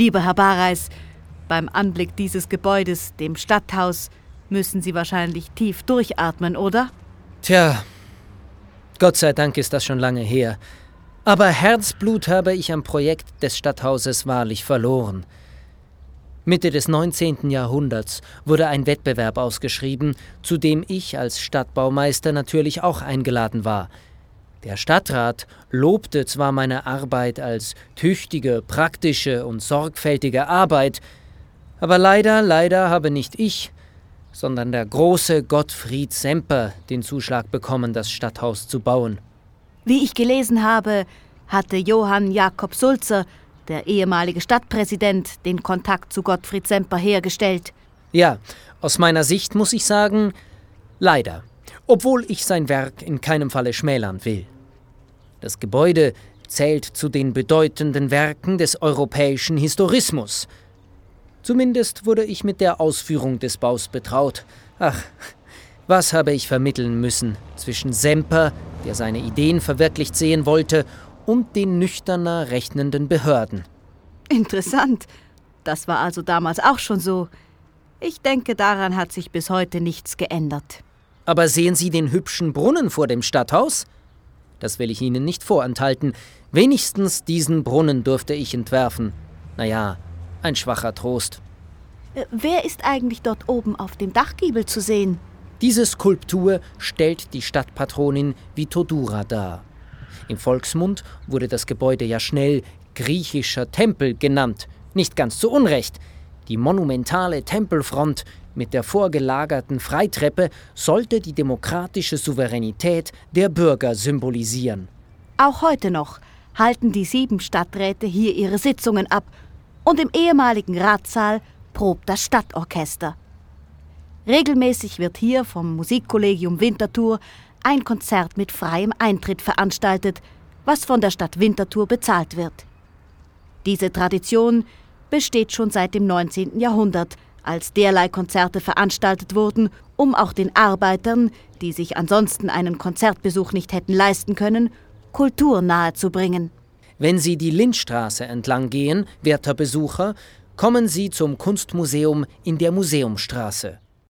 Lieber Herr Bareis, beim Anblick dieses Gebäudes, dem Stadthaus, müssen Sie wahrscheinlich tief durchatmen, oder? Tja, Gott sei Dank ist das schon lange her. Aber Herzblut habe ich am Projekt des Stadthauses wahrlich verloren. Mitte des 19. Jahrhunderts wurde ein Wettbewerb ausgeschrieben, zu dem ich als Stadtbaumeister natürlich auch eingeladen war. Der Stadtrat lobte zwar meine Arbeit als tüchtige, praktische und sorgfältige Arbeit, aber leider, leider habe nicht ich, sondern der große Gottfried Semper den Zuschlag bekommen, das Stadthaus zu bauen. Wie ich gelesen habe, hatte Johann Jakob Sulzer der ehemalige Stadtpräsident, den Kontakt zu Gottfried Semper hergestellt. Ja, aus meiner Sicht muss ich sagen, leider, obwohl ich sein Werk in keinem Falle schmälern will. Das Gebäude zählt zu den bedeutenden Werken des europäischen Historismus. Zumindest wurde ich mit der Ausführung des Baus betraut. Ach, was habe ich vermitteln müssen zwischen Semper, der seine Ideen verwirklicht sehen wollte, und den nüchterner rechnenden Behörden. Interessant. Das war also damals auch schon so. Ich denke, daran hat sich bis heute nichts geändert. Aber sehen Sie den hübschen Brunnen vor dem Stadthaus? Das will ich Ihnen nicht vorenthalten. Wenigstens diesen Brunnen durfte ich entwerfen. Naja, ein schwacher Trost. Äh, wer ist eigentlich dort oben auf dem Dachgiebel zu sehen? Diese Skulptur stellt die Stadtpatronin Vitodura dar. Im Volksmund wurde das Gebäude ja schnell griechischer Tempel genannt. Nicht ganz zu Unrecht. Die monumentale Tempelfront mit der vorgelagerten Freitreppe sollte die demokratische Souveränität der Bürger symbolisieren. Auch heute noch halten die sieben Stadträte hier ihre Sitzungen ab und im ehemaligen Ratssaal probt das Stadtorchester. Regelmäßig wird hier vom Musikkollegium Winterthur ein Konzert mit freiem Eintritt veranstaltet, was von der Stadt Winterthur bezahlt wird. Diese Tradition besteht schon seit dem 19. Jahrhundert, als derlei Konzerte veranstaltet wurden, um auch den Arbeitern, die sich ansonsten einen Konzertbesuch nicht hätten leisten können, Kultur nahezubringen. Wenn Sie die Lindstraße entlang gehen, werter Besucher, kommen Sie zum Kunstmuseum in der Museumstraße.